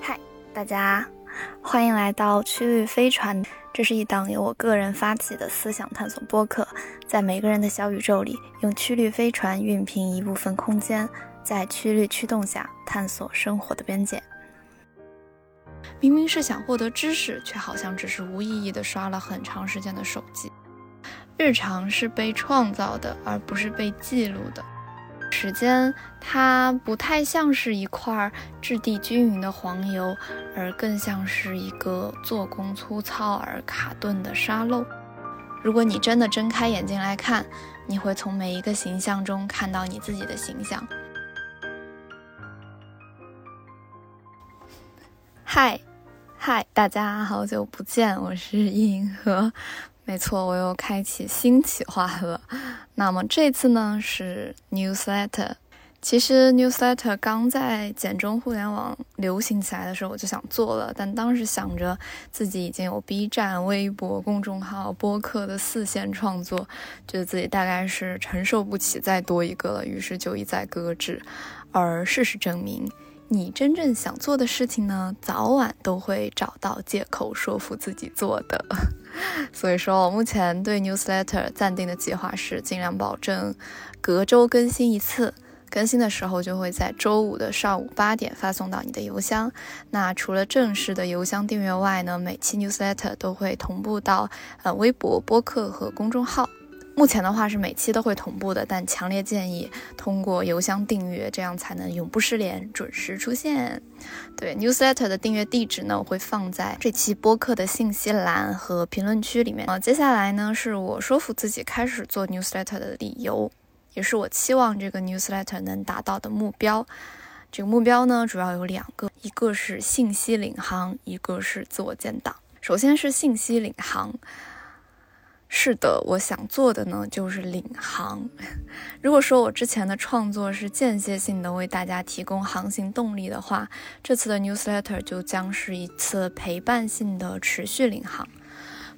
嗨，大家，欢迎来到曲率飞船。这是一档由我个人发起的思想探索播客，在每个人的小宇宙里，用曲率飞船熨平一部分空间，在曲率驱动下探索生活的边界。明明是想获得知识，却好像只是无意义的刷了很长时间的手机。日常是被创造的，而不是被记录的。时间，它不太像是一块质地均匀的黄油，而更像是一个做工粗糙而卡顿的沙漏。如果你真的睁开眼睛来看，你会从每一个形象中看到你自己的形象。嗨，嗨，大家好久不见，我是银河。没错，我又开启新企划了。那么这次呢是 newsletter。其实 newsletter 刚在简中互联网流行起来的时候，我就想做了，但当时想着自己已经有 B 站、微博、公众号、播客的四线创作，觉得自己大概是承受不起再多一个了，于是就一再搁置。而事实证明。你真正想做的事情呢，早晚都会找到借口说服自己做的。所以说，我目前对 newsletter 暂定的计划是尽量保证隔周更新一次，更新的时候就会在周五的上午八点发送到你的邮箱。那除了正式的邮箱订阅外呢，每期 newsletter 都会同步到呃微博、播客和公众号。目前的话是每期都会同步的，但强烈建议通过邮箱订阅，这样才能永不失联，准时出现。对，newsletter 的订阅地址呢，我会放在这期播客的信息栏和评论区里面。啊，接下来呢，是我说服自己开始做 newsletter 的理由，也是我期望这个 newsletter 能达到的目标。这个目标呢，主要有两个，一个是信息领航，一个是自我建档。首先是信息领航。是的，我想做的呢就是领航。如果说我之前的创作是间歇性的为大家提供航行动力的话，这次的 newsletter 就将是一次陪伴性的持续领航。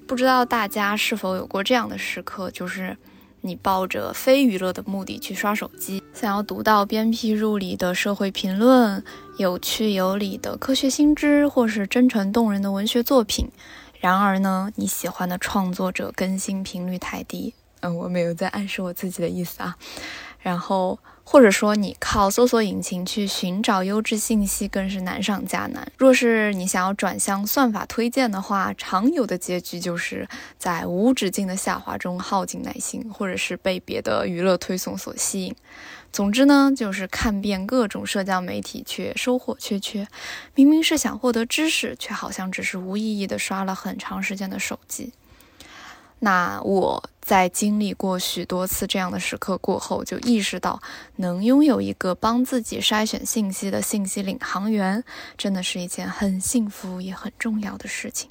不知道大家是否有过这样的时刻，就是你抱着非娱乐的目的去刷手机，想要读到鞭辟入里的社会评论、有趣有理的科学新知，或是真诚动人的文学作品。然而呢，你喜欢的创作者更新频率太低，嗯，我没有在暗示我自己的意思啊。然后，或者说你靠搜索引擎去寻找优质信息，更是难上加难。若是你想要转向算法推荐的话，常有的结局就是在无止境的下滑中耗尽耐心，或者是被别的娱乐推送所吸引。总之呢，就是看遍各种社交媒体，却收获缺缺。明明是想获得知识，却好像只是无意义的刷了很长时间的手机。那我在经历过许多次这样的时刻过后，就意识到，能拥有一个帮自己筛选信息的信息领航员，真的是一件很幸福也很重要的事情。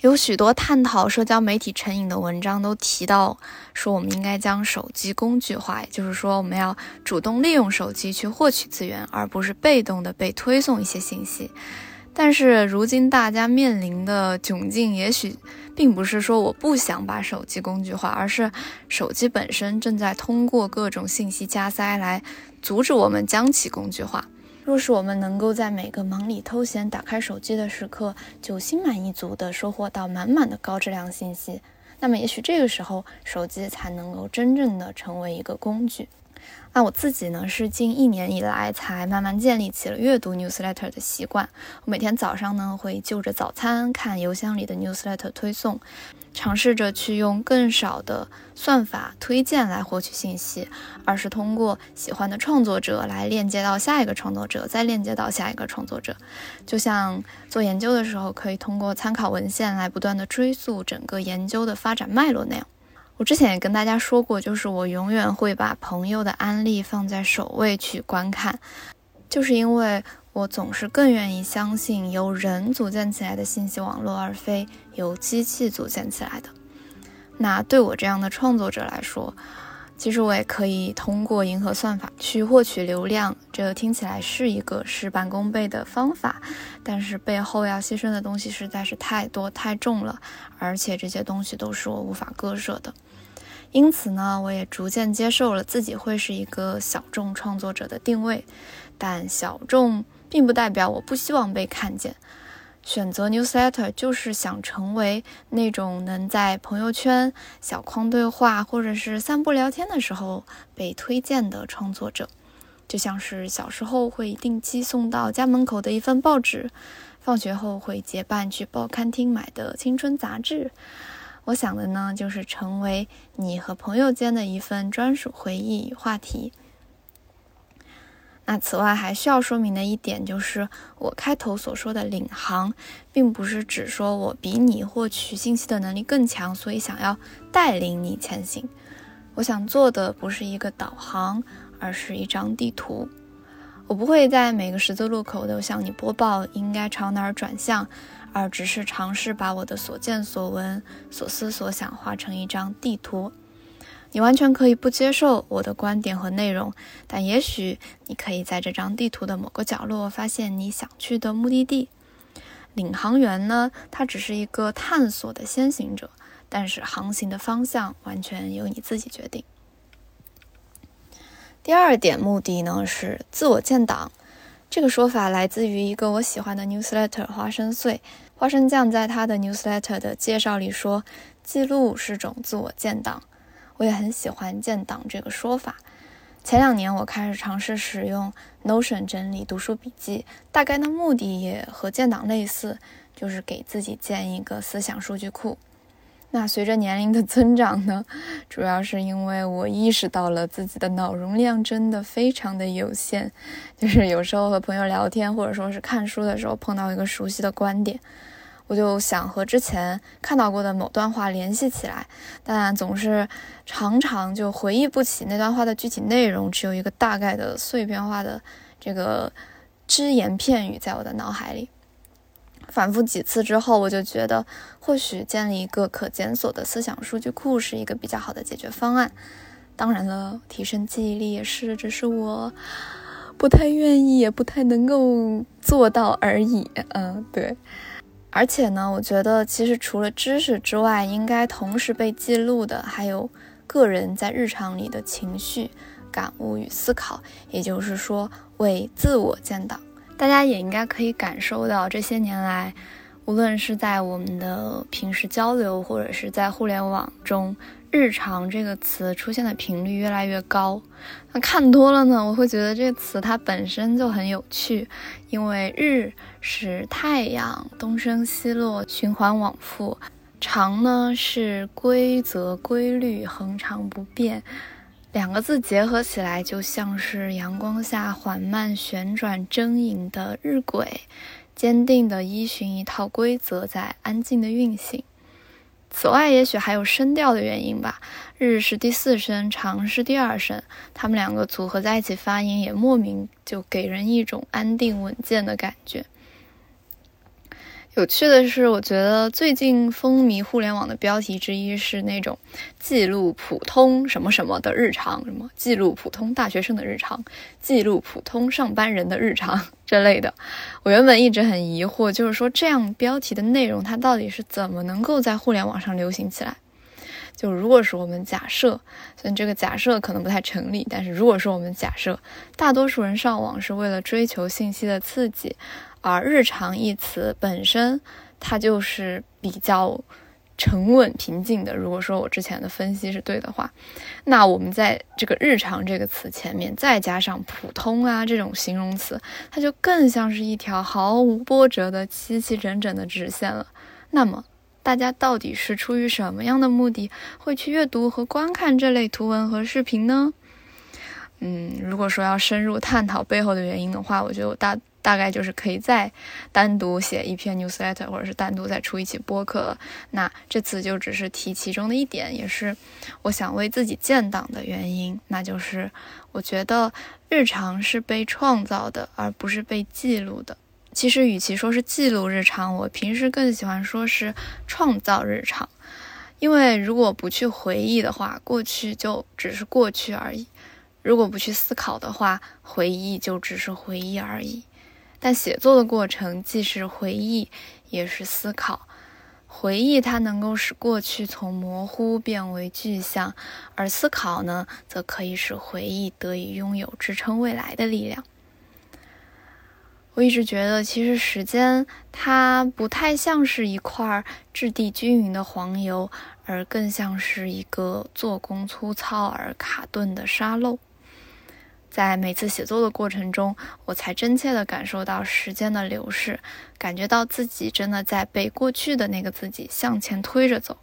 有许多探讨社交媒体成瘾的文章都提到，说我们应该将手机工具化，也就是说，我们要主动利用手机去获取资源，而不是被动的被推送一些信息。但是，如今大家面临的窘境，也许并不是说我不想把手机工具化，而是手机本身正在通过各种信息加塞来阻止我们将其工具化。若是我们能够在每个忙里偷闲打开手机的时刻，就心满意足地收获到满满的高质量信息，那么也许这个时候，手机才能够真正的成为一个工具。那我自己呢，是近一年以来才慢慢建立起了阅读 newsletter 的习惯。我每天早上呢，会就着早餐看邮箱里的 newsletter 推送。尝试着去用更少的算法推荐来获取信息，而是通过喜欢的创作者来链接到下一个创作者，再链接到下一个创作者。就像做研究的时候，可以通过参考文献来不断的追溯整个研究的发展脉络那样。我之前也跟大家说过，就是我永远会把朋友的安利放在首位去观看，就是因为。我总是更愿意相信由人组建起来的信息网络，而非由机器组建起来的。那对我这样的创作者来说，其实我也可以通过银河算法去获取流量。这听起来是一个事半功倍的方法，但是背后要牺牲的东西实在是太多太重了，而且这些东西都是我无法割舍的。因此呢，我也逐渐接受了自己会是一个小众创作者的定位。但小众并不代表我不希望被看见。选择 newsletter 就是想成为那种能在朋友圈、小框对话或者是散步聊天的时候被推荐的创作者，就像是小时候会定期送到家门口的一份报纸，放学后会结伴去报刊厅买的青春杂志。我想的呢，就是成为你和朋友间的一份专属回忆话题。那此外还需要说明的一点就是，我开头所说的领航，并不是指说我比你获取信息的能力更强，所以想要带领你前行。我想做的不是一个导航，而是一张地图。我不会在每个十字路口都向你播报应该朝哪儿转向，而只是尝试把我的所见所闻、所思所想画成一张地图。你完全可以不接受我的观点和内容，但也许你可以在这张地图的某个角落发现你想去的目的地。领航员呢，他只是一个探索的先行者，但是航行的方向完全由你自己决定。第二点目的呢是自我建档，这个说法来自于一个我喜欢的 newsletter 花生碎花生酱在他的 newsletter 的介绍里说，记录是种自我建档。我也很喜欢建档这个说法。前两年我开始尝试使用 Notion 整理读书笔记，大概的目的也和建档类似，就是给自己建一个思想数据库。那随着年龄的增长呢，主要是因为我意识到了自己的脑容量真的非常的有限，就是有时候和朋友聊天或者说是看书的时候碰到一个熟悉的观点。我就想和之前看到过的某段话联系起来，但总是常常就回忆不起那段话的具体内容，只有一个大概的碎片化的这个只言片语在我的脑海里。反复几次之后，我就觉得或许建立一个可检索的思想数据库是一个比较好的解决方案。当然了，提升记忆力也是，只是我不太愿意，也不太能够做到而已。嗯，对。而且呢，我觉得其实除了知识之外，应该同时被记录的还有个人在日常里的情绪、感悟与思考，也就是说为自我建档。大家也应该可以感受到，这些年来，无论是在我们的平时交流，或者是在互联网中。日常这个词出现的频率越来越高，那看多了呢，我会觉得这个词它本身就很有趣，因为日是太阳东升西落，循环往复；长呢是规则规律，恒常不变。两个字结合起来，就像是阳光下缓慢旋转争影的日晷，坚定地依循一套规则，在安静的运行。此外，也许还有声调的原因吧。日是第四声，长是第二声，他们两个组合在一起发音，也莫名就给人一种安定稳健的感觉。有趣的是，我觉得最近风靡互联网的标题之一是那种记录普通什么什么的日常，什么记录普通大学生的日常，记录普通上班人的日常 之类的。我原本一直很疑惑，就是说这样标题的内容，它到底是怎么能够在互联网上流行起来？就如果是我们假设，虽然这个假设可能不太成立，但是如果说我们假设大多数人上网是为了追求信息的刺激。而“日常”一词本身，它就是比较沉稳平静的。如果说我之前的分析是对的话，那我们在这个“日常”这个词前面再加上“普通”啊这种形容词，它就更像是一条毫无波折的齐齐整整的直线了。那么，大家到底是出于什么样的目的会去阅读和观看这类图文和视频呢？嗯，如果说要深入探讨背后的原因的话，我觉得我大。大概就是可以再单独写一篇 newsletter，或者是单独再出一期播客。那这次就只是提其中的一点，也是我想为自己建档的原因。那就是我觉得日常是被创造的，而不是被记录的。其实与其说是记录日常，我平时更喜欢说是创造日常。因为如果不去回忆的话，过去就只是过去而已；如果不去思考的话，回忆就只是回忆而已。但写作的过程既是回忆，也是思考。回忆它能够使过去从模糊变为具象，而思考呢，则可以使回忆得以拥有支撑未来的力量。我一直觉得，其实时间它不太像是一块质地均匀的黄油，而更像是一个做工粗糙而卡顿的沙漏。在每次写作的过程中，我才真切地感受到时间的流逝，感觉到自己真的在被过去的那个自己向前推着走。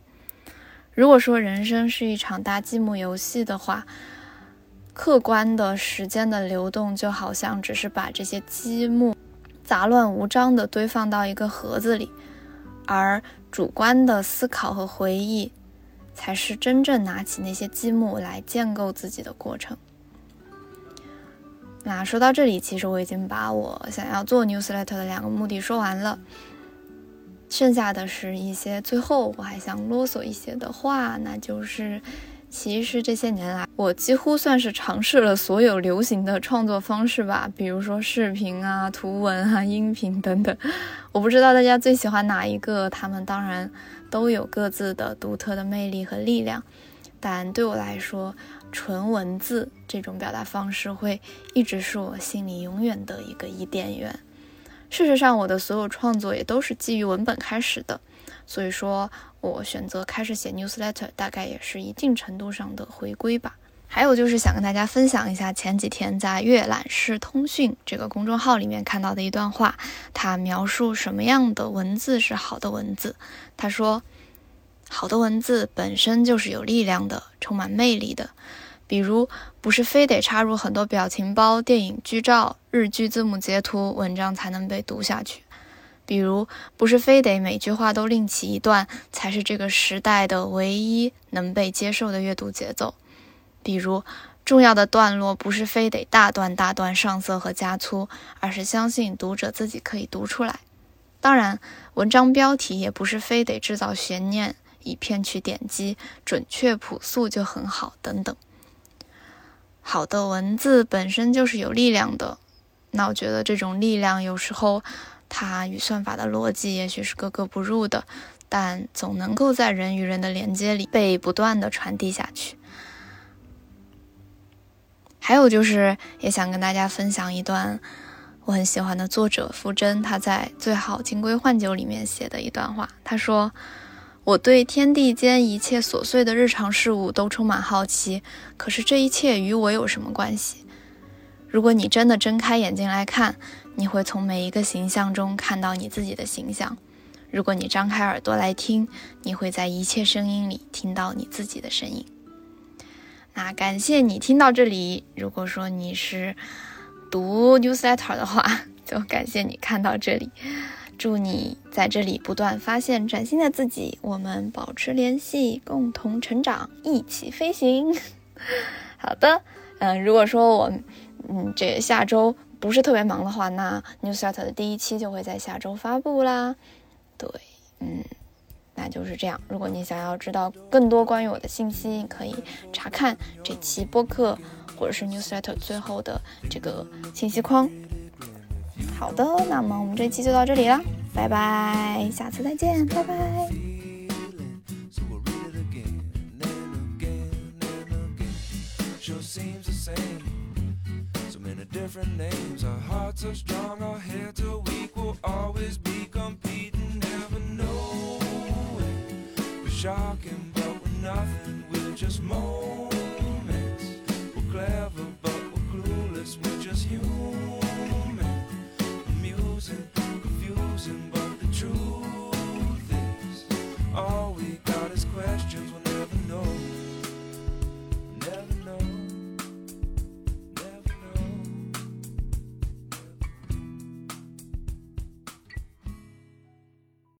如果说人生是一场搭积木游戏的话，客观的时间的流动就好像只是把这些积木杂乱无章地堆放到一个盒子里，而主观的思考和回忆，才是真正拿起那些积木来建构自己的过程。那说到这里，其实我已经把我想要做 newsletter 的两个目的说完了，剩下的是一些最后我还想啰嗦一些的话，那就是，其实这些年来，我几乎算是尝试了所有流行的创作方式吧，比如说视频啊、图文啊、音频等等，我不知道大家最喜欢哪一个，他们当然都有各自的独特的魅力和力量，但对我来说。纯文字这种表达方式会一直是我心里永远的一个伊甸园。事实上，我的所有创作也都是基于文本开始的，所以说我选择开始写 newsletter，大概也是一定程度上的回归吧。还有就是想跟大家分享一下前几天在阅览室通讯这个公众号里面看到的一段话，它描述什么样的文字是好的文字。他说。好的文字本身就是有力量的，充满魅力的。比如，不是非得插入很多表情包、电影剧照、日剧字幕截图，文章才能被读下去；比如，不是非得每句话都另起一段，才是这个时代的唯一能被接受的阅读节奏；比如，重要的段落不是非得大段大段上色和加粗，而是相信读者自己可以读出来。当然，文章标题也不是非得制造悬念。以骗取点击，准确朴素就很好。等等，好的文字本身就是有力量的。那我觉得这种力量有时候它与算法的逻辑也许是格格不入的，但总能够在人与人的连接里被不断的传递下去。还有就是，也想跟大家分享一段我很喜欢的作者傅真他在《最好金龟换酒》里面写的一段话，他说。我对天地间一切琐碎的日常事物都充满好奇，可是这一切与我有什么关系？如果你真的睁开眼睛来看，你会从每一个形象中看到你自己的形象；如果你张开耳朵来听，你会在一切声音里听到你自己的声音。那感谢你听到这里。如果说你是读 newsletter 的话，就感谢你看到这里。祝你在这里不断发现崭新的自己，我们保持联系，共同成长，一起飞行。好的，嗯，如果说我，嗯，这下周不是特别忙的话，那 Newsletter 的第一期就会在下周发布啦。对，嗯，那就是这样。如果你想要知道更多关于我的信息，可以查看这期播客或者是 Newsletter 最后的这个信息框。好的，那么我们这一期就到这里了，拜拜，下次再见，拜拜。confusing, confusing, but the truth is all we got is questions.